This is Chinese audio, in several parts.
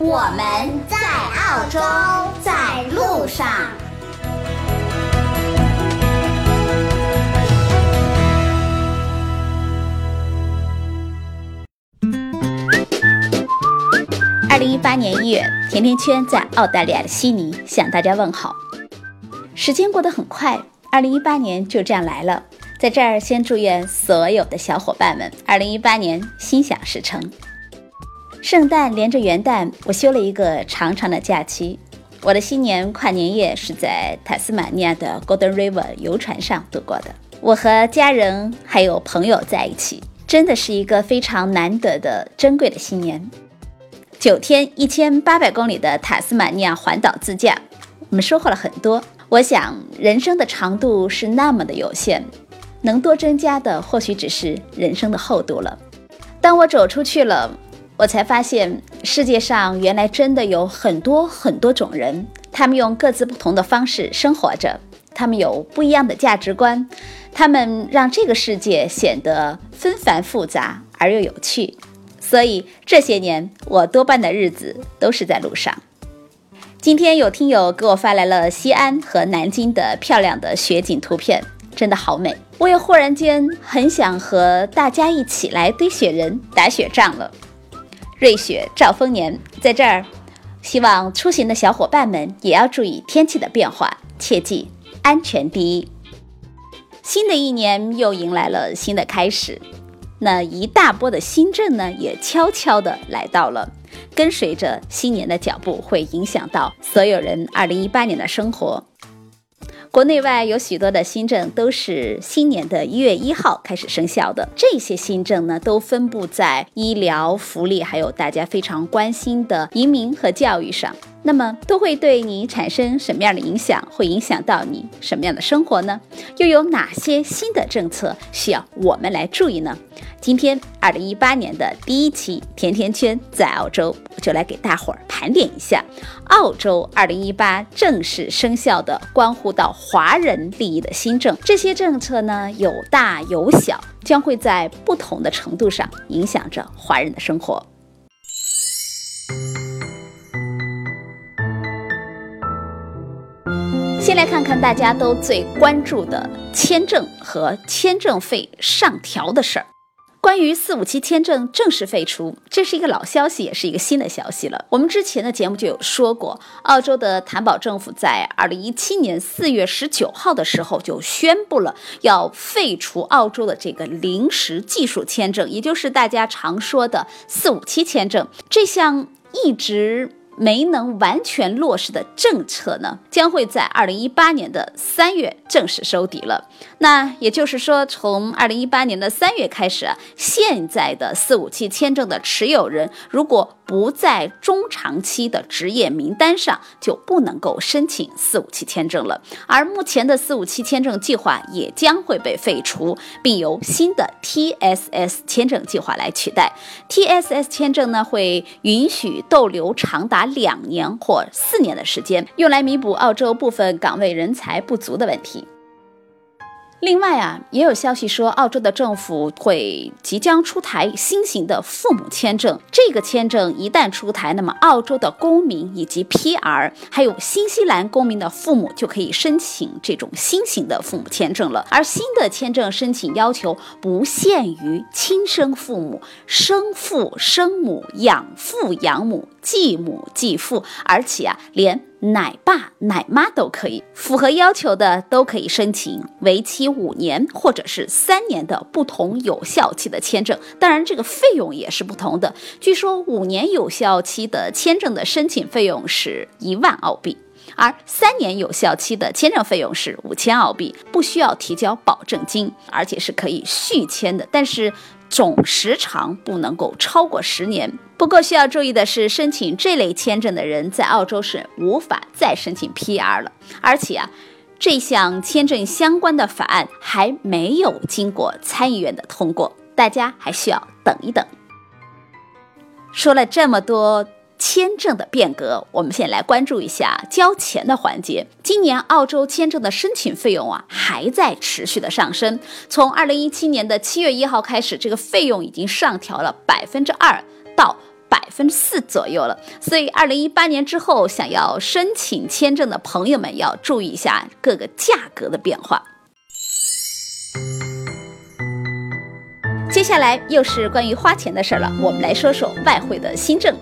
我们在澳洲，在路上。二零一八年一月，甜甜圈在澳大利亚的悉尼向大家问好。时间过得很快，二零一八年就这样来了。在这儿，先祝愿所有的小伙伴们，二零一八年心想事成。圣诞连着元旦，我休了一个长长的假期。我的新年跨年夜是在塔斯马尼亚的 Golden River 游船上度过的。我和家人还有朋友在一起，真的是一个非常难得的珍贵的新年。九天一千八百公里的塔斯马尼亚环岛自驾，我们收获了很多。我想，人生的长度是那么的有限，能多增加的或许只是人生的厚度了。当我走出去了。我才发现，世界上原来真的有很多很多种人，他们用各自不同的方式生活着，他们有不一样的价值观，他们让这个世界显得纷繁复杂而又有趣。所以这些年，我多半的日子都是在路上。今天有听友给我发来了西安和南京的漂亮的雪景图片，真的好美。我也忽然间很想和大家一起来堆雪人、打雪仗了。瑞雪兆丰年，在这儿，希望出行的小伙伴们也要注意天气的变化，切记安全第一。新的一年又迎来了新的开始，那一大波的新政呢，也悄悄的来到了，跟随着新年的脚步，会影响到所有人二零一八年的生活。国内外有许多的新政都是新年的一月一号开始生效的。这些新政呢，都分布在医疗、福利，还有大家非常关心的移民和教育上。那么，都会对你产生什么样的影响？会影响到你什么样的生活呢？又有哪些新的政策需要我们来注意呢？今天，二零一八年的第一期甜甜圈在澳洲，我就来给大伙儿盘点一下澳洲二零一八正式生效的关乎到华人利益的新政。这些政策呢，有大有小，将会在不同的程度上影响着华人的生活。来看看大家都最关注的签证和签证费上调的事儿。关于四五七签证正式废除，这是一个老消息，也是一个新的消息了。我们之前的节目就有说过，澳洲的坦堡政府在二零一七年四月十九号的时候就宣布了要废除澳洲的这个临时技术签证，也就是大家常说的四五七签证。这项一直。没能完全落实的政策呢，将会在二零一八年的三月正式收底了。那也就是说，从二零一八年的三月开始，现在的四五七签证的持有人，如果不在中长期的职业名单上，就不能够申请四五七签证了。而目前的四五七签证计划也将会被废除，并由新的 TSS 签证计划来取代。TSS 签证呢，会允许逗留长达两年或四年的时间，用来弥补澳洲部分岗位人才不足的问题。另外啊，也有消息说，澳洲的政府会即将出台新型的父母签证。这个签证一旦出台，那么澳洲的公民以及 PR，还有新西兰公民的父母就可以申请这种新型的父母签证了。而新的签证申请要求不限于亲生父母、生父生母、养父养母。继母继父，而且啊，连奶爸奶妈都可以，符合要求的都可以申请为期五年或者是三年的不同有效期的签证。当然，这个费用也是不同的。据说五年有效期的签证的申请费用是一万澳币，而三年有效期的签证费用是五千澳币，不需要提交保证金，而且是可以续签的。但是总时长不能够超过十年。不过需要注意的是，申请这类签证的人在澳洲是无法再申请 PR 了。而且啊，这项签证相关的法案还没有经过参议院的通过，大家还需要等一等。说了这么多。签证的变革，我们先来关注一下交钱的环节。今年澳洲签证的申请费用啊，还在持续的上升。从二零一七年的七月一号开始，这个费用已经上调了百分之二到百分之四左右了。所以，二零一八年之后想要申请签证的朋友们要注意一下各个价格的变化。接下来又是关于花钱的事儿了，我们来说说外汇的新政。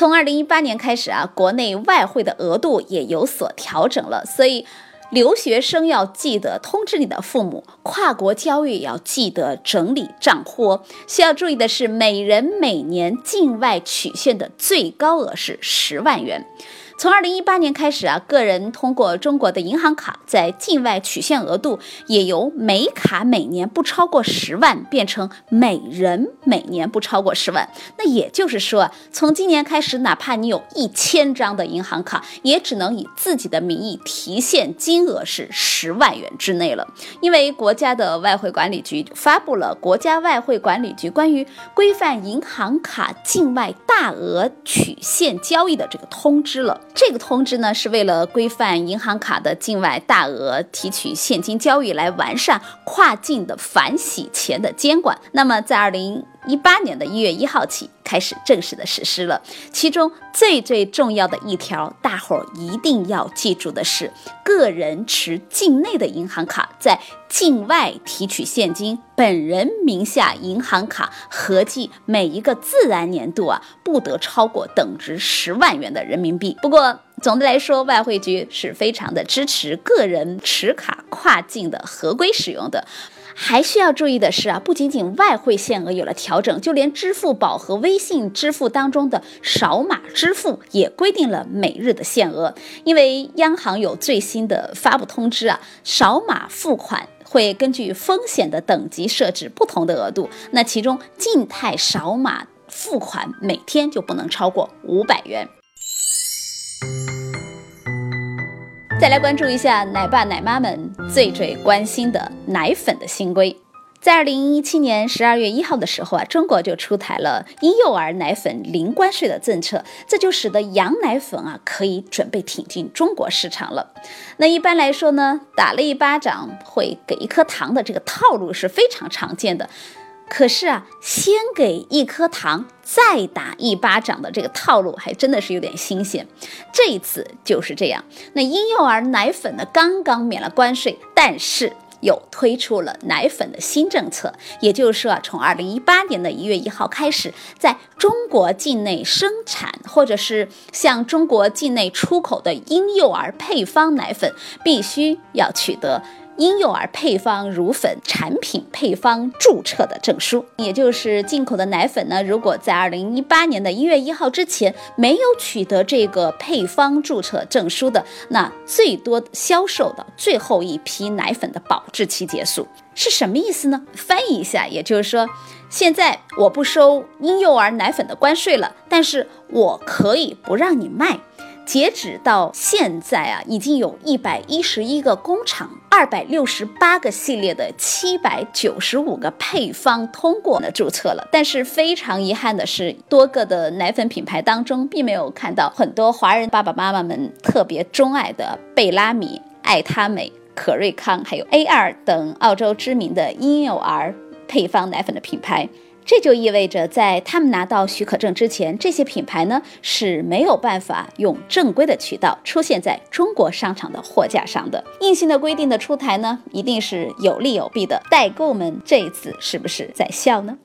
从二零一八年开始啊，国内外汇的额度也有所调整了，所以留学生要记得通知你的父母，跨国交易也要记得整理账户。需要注意的是，每人每年境外取现的最高额是十万元。从二零一八年开始啊，个人通过中国的银行卡在境外取现额度也由每卡每年不超过十万变成每人每年不超过十万。那也就是说，从今年开始，哪怕你有一千张的银行卡，也只能以自己的名义提现金额是十万元之内了。因为国家的外汇管理局发布了《国家外汇管理局关于规范银行卡境外大额取现交易的这个通知》了。这个通知呢，是为了规范银行卡的境外大额提取现金交易，来完善跨境的反洗钱的监管。那么，在二零。一八年的一月一号起开始正式的实施了，其中最最重要的一条，大伙儿一定要记住的是，个人持境内的银行卡在境外提取现金，本人名下银行卡合计每一个自然年度啊，不得超过等值十万元的人民币。不过总的来说，外汇局是非常的支持个人持卡跨境的合规使用的。还需要注意的是啊，不仅仅外汇限额有了调整，就连支付宝和微信支付当中的扫码支付也规定了每日的限额。因为央行有最新的发布通知啊，扫码付款会根据风险的等级设置不同的额度。那其中静态扫码付款每天就不能超过五百元。再来关注一下奶爸奶妈们最最关心的奶粉的新规。在二零一七年十二月一号的时候啊，中国就出台了婴幼儿奶粉零关税的政策，这就使得羊奶粉啊可以准备挺进中国市场了。那一般来说呢，打了一巴掌会给一颗糖的这个套路是非常常见的。可是啊，先给一颗糖，再打一巴掌的这个套路，还真的是有点新鲜。这一次就是这样。那婴幼儿奶粉呢，刚刚免了关税，但是又推出了奶粉的新政策。也就是说啊，从二零一八年的一月一号开始，在中国境内生产或者是向中国境内出口的婴幼儿配方奶粉，必须要取得。婴幼儿配方乳粉产品配方注册的证书，也就是进口的奶粉呢，如果在二零一八年的一月一号之前没有取得这个配方注册证书的，那最多销售的最后一批奶粉的保质期结束，是什么意思呢？翻译一下，也就是说，现在我不收婴幼儿奶粉的关税了，但是我可以不让你卖。截止到现在啊，已经有一百一十一个工厂，二百六十八个系列的七百九十五个配方通过了注册了。但是非常遗憾的是，多个的奶粉品牌当中，并没有看到很多华人爸爸妈妈们特别钟爱的贝拉米、爱他美、可瑞康，还有 A 二等澳洲知名的婴幼儿配方奶粉的品牌。这就意味着，在他们拿到许可证之前，这些品牌呢是没有办法用正规的渠道出现在中国商场的货架上的。硬性的规定的出台呢，一定是有利有弊的。代购们这一次是不是在笑呢？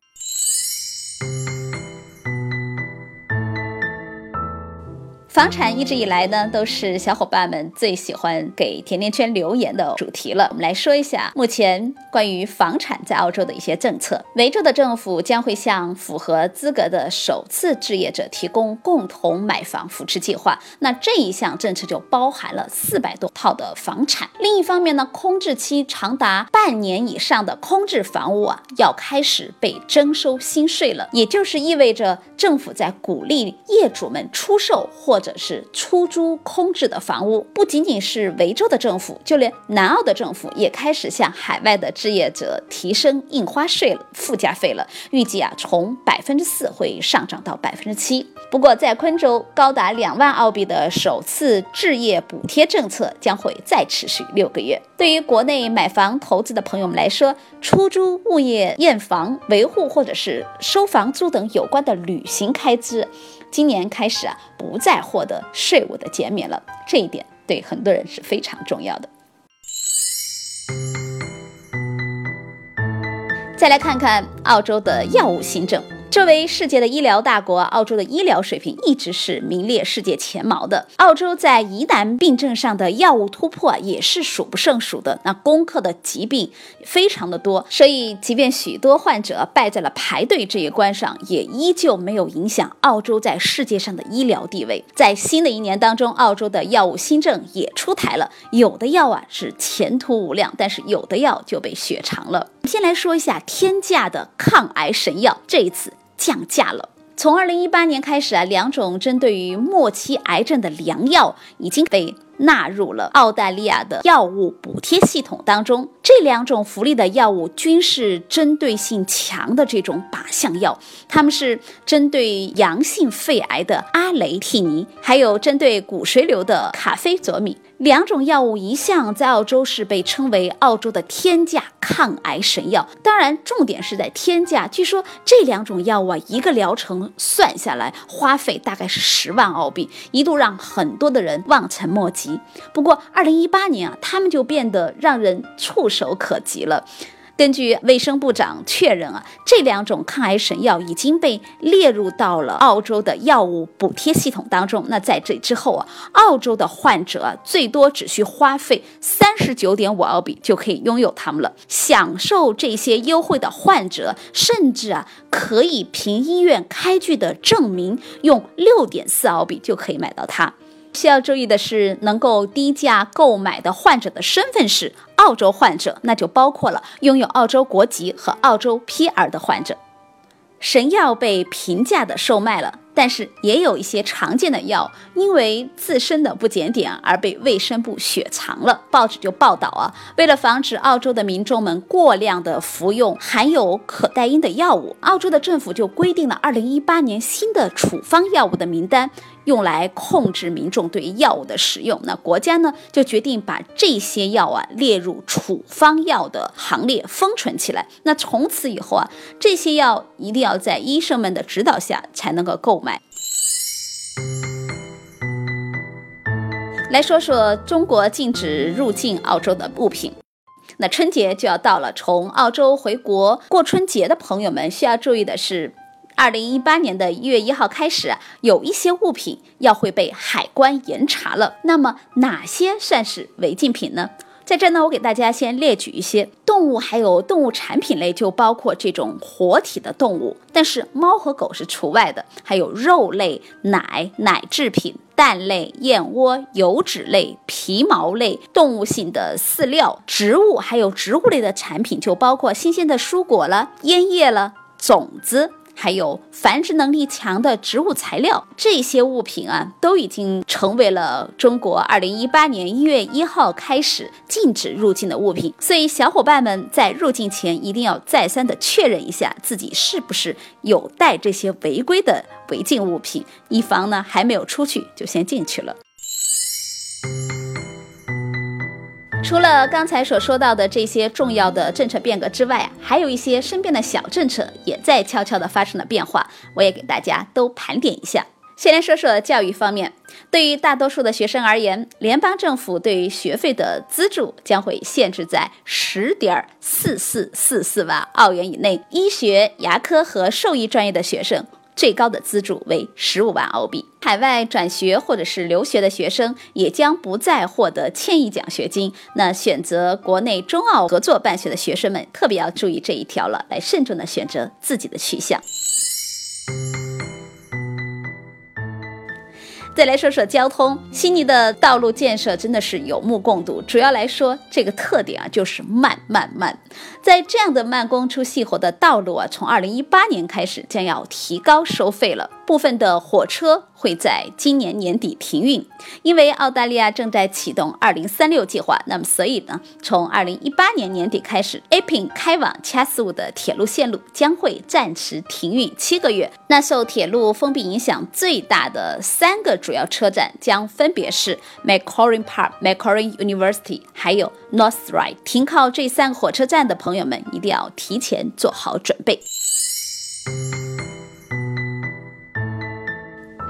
房产一直以来呢，都是小伙伴们最喜欢给甜甜圈留言的主题了。我们来说一下目前关于房产在澳洲的一些政策。维州的政府将会向符合资格的首次置业者提供共同买房扶持计划。那这一项政策就包含了四百多套的房产。另一方面呢，空置期长达半年以上的空置房屋啊，要开始被征收新税了。也就是意味着政府在鼓励业主们出售或者是出租空置的房屋，不仅仅是维州的政府，就连南澳的政府也开始向海外的置业者提升印花税了附加费了。预计啊，从百分之四会上涨到百分之七。不过，在昆州，高达两万澳币的首次置业补贴政策将会再持续六个月。对于国内买房投资的朋友们来说，出租、物业验房、维护或者是收房租等有关的旅行开支。今年开始啊，不再获得税务的减免了，这一点对很多人是非常重要的。再来看看澳洲的药物新政。作为世界的医疗大国，澳洲的医疗水平一直是名列世界前茅的。澳洲在疑难病症上的药物突破也是数不胜数的，那攻克的疾病非常的多，所以即便许多患者败在了排队这一关上，也依旧没有影响澳洲在世界上的医疗地位。在新的一年当中，澳洲的药物新政也出台了，有的药啊是前途无量，但是有的药就被雪藏了。先来说一下天价的抗癌神药，这一次。降价了。从二零一八年开始啊，两种针对于末期癌症的良药已经被纳入了澳大利亚的药物补贴系统当中。这两种福利的药物均是针对性强的这种靶向药，它们是针对阳性肺癌的阿雷替尼，还有针对骨髓瘤的卡非佐米。两种药物一向在澳洲是被称为澳洲的天价抗癌神药，当然重点是在天价。据说这两种药物啊，一个疗程算下来花费大概是十万澳币，一度让很多的人望尘莫及。不过二零一八年啊，他们就变得让人触手可及了。根据卫生部长确认啊，这两种抗癌神药已经被列入到了澳洲的药物补贴系统当中。那在这之后啊，澳洲的患者，最多只需花费三十九点五澳币就可以拥有它们了。享受这些优惠的患者，甚至啊，可以凭医院开具的证明，用六点四澳币就可以买到它。需要注意的是，能够低价购买的患者的身份是澳洲患者，那就包括了拥有澳洲国籍和澳洲 PR 的患者。神药被平价的售卖了。但是也有一些常见的药，因为自身的不检点而被卫生部雪藏了。报纸就报道啊，为了防止澳洲的民众们过量的服用含有可待因的药物，澳洲的政府就规定了二零一八年新的处方药物的名单，用来控制民众对药物的使用。那国家呢就决定把这些药啊列入处方药的行列，封存起来。那从此以后啊，这些药一定要在医生们的指导下才能够购。买。来说说中国禁止入境澳洲的物品。那春节就要到了，从澳洲回国过春节的朋友们需要注意的是，二零一八年的一月一号开始，有一些物品要会被海关严查了。那么哪些算是违禁品呢？在这呢，我给大家先列举一些动物，还有动物产品类，就包括这种活体的动物，但是猫和狗是除外的。还有肉类、奶、奶制品、蛋类、燕窝、油脂类、皮毛类、动物性的饲料、植物，还有植物类的产品，就包括新鲜的蔬果了、烟叶了、种子。还有繁殖能力强的植物材料，这些物品啊，都已经成为了中国二零一八年一月一号开始禁止入境的物品。所以，小伙伴们在入境前一定要再三的确认一下自己是不是有带这些违规的违禁物品，以防呢还没有出去就先进去了。除了刚才所说到的这些重要的政策变革之外啊，还有一些身边的小政策也在悄悄地发生了变化，我也给大家都盘点一下。先来说说教育方面，对于大多数的学生而言，联邦政府对于学费的资助将会限制在十点四四四四万澳元以内。医学、牙科和兽医专业的学生。最高的资助为十五万澳币。海外转学或者是留学的学生也将不再获得千亿奖学金。那选择国内中澳合作办学的学生们特别要注意这一条了，来慎重的选择自己的去向。再来说说交通，悉尼的道路建设真的是有目共睹。主要来说，这个特点啊就是慢慢慢。在这样的慢工出细活的道路啊，从二零一八年开始将要提高收费了。部分的火车会在今年年底停运，因为澳大利亚正在启动二零三六计划。那么，所以呢，从二零一八年年底开始，Aping 开往 Chatswood 的铁路线路将会暂时停运七个月。那受铁路封闭影响最大的三个主要车站将分别是 Macquarie Park、Macquarie University，还有 North Ryde。停靠这三个火车站的朋友们一定要提前做好准备。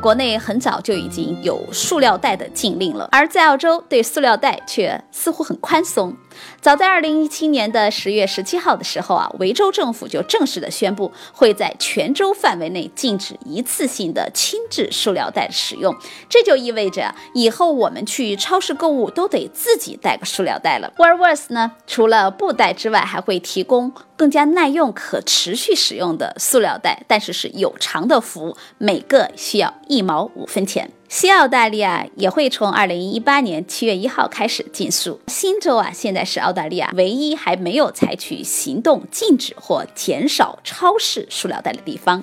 国内很早就已经有塑料袋的禁令了，而在澳洲对塑料袋却似乎很宽松。早在二零一七年的十月十七号的时候啊，维州政府就正式的宣布会在全州范围内禁止一次性的轻质塑料袋的使用。这就意味着以后我们去超市购物都得自己带个塑料袋了。woolworth 呢，除了布袋之外，还会提供更加耐用、可持续使用的塑料袋，但是是有偿的服务，每个需要一毛五分钱。西澳大利亚也会从二零一八年七月一号开始禁塑。新州啊，现在是澳大利亚唯一还没有采取行动禁止或减少超市塑料袋的地方。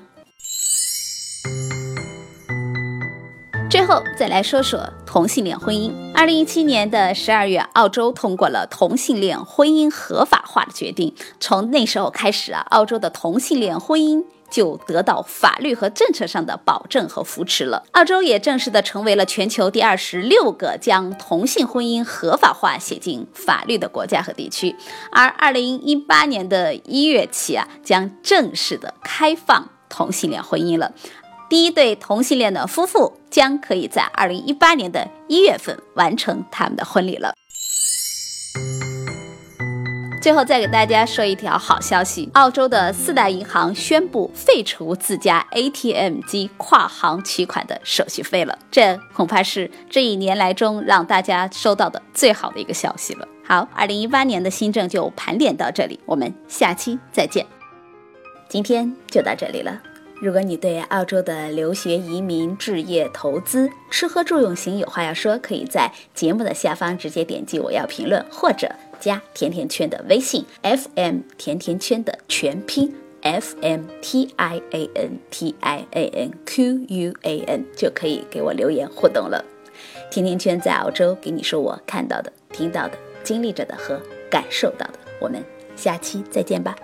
最后再来说说同性恋婚姻。二零一七年的十二月，澳洲通过了同性恋婚姻合法化的决定。从那时候开始啊，澳洲的同性恋婚姻。就得到法律和政策上的保证和扶持了。澳洲也正式的成为了全球第二十六个将同性婚姻合法化写进法律的国家和地区。而二零一八年的一月起啊，将正式的开放同性恋婚姻了。第一对同性恋的夫妇将可以在二零一八年的一月份完成他们的婚礼了。最后再给大家说一条好消息：澳洲的四大银行宣布废除自家 ATM 机跨行取款的手续费了。这恐怕是这一年来中让大家收到的最好的一个消息了。好，二零一八年的新政就盘点到这里，我们下期再见。今天就到这里了。如果你对澳洲的留学、移民、置业、投资、吃喝住用行有话要说，可以在节目的下方直接点击我要评论，或者。加甜甜圈的微信，FM 甜甜圈的全拼，F M T I A N T I A N Q U A N 就可以给我留言互动了。甜甜圈在澳洲给你说我看到的、听到的、经历着的和感受到的。我们下期再见吧。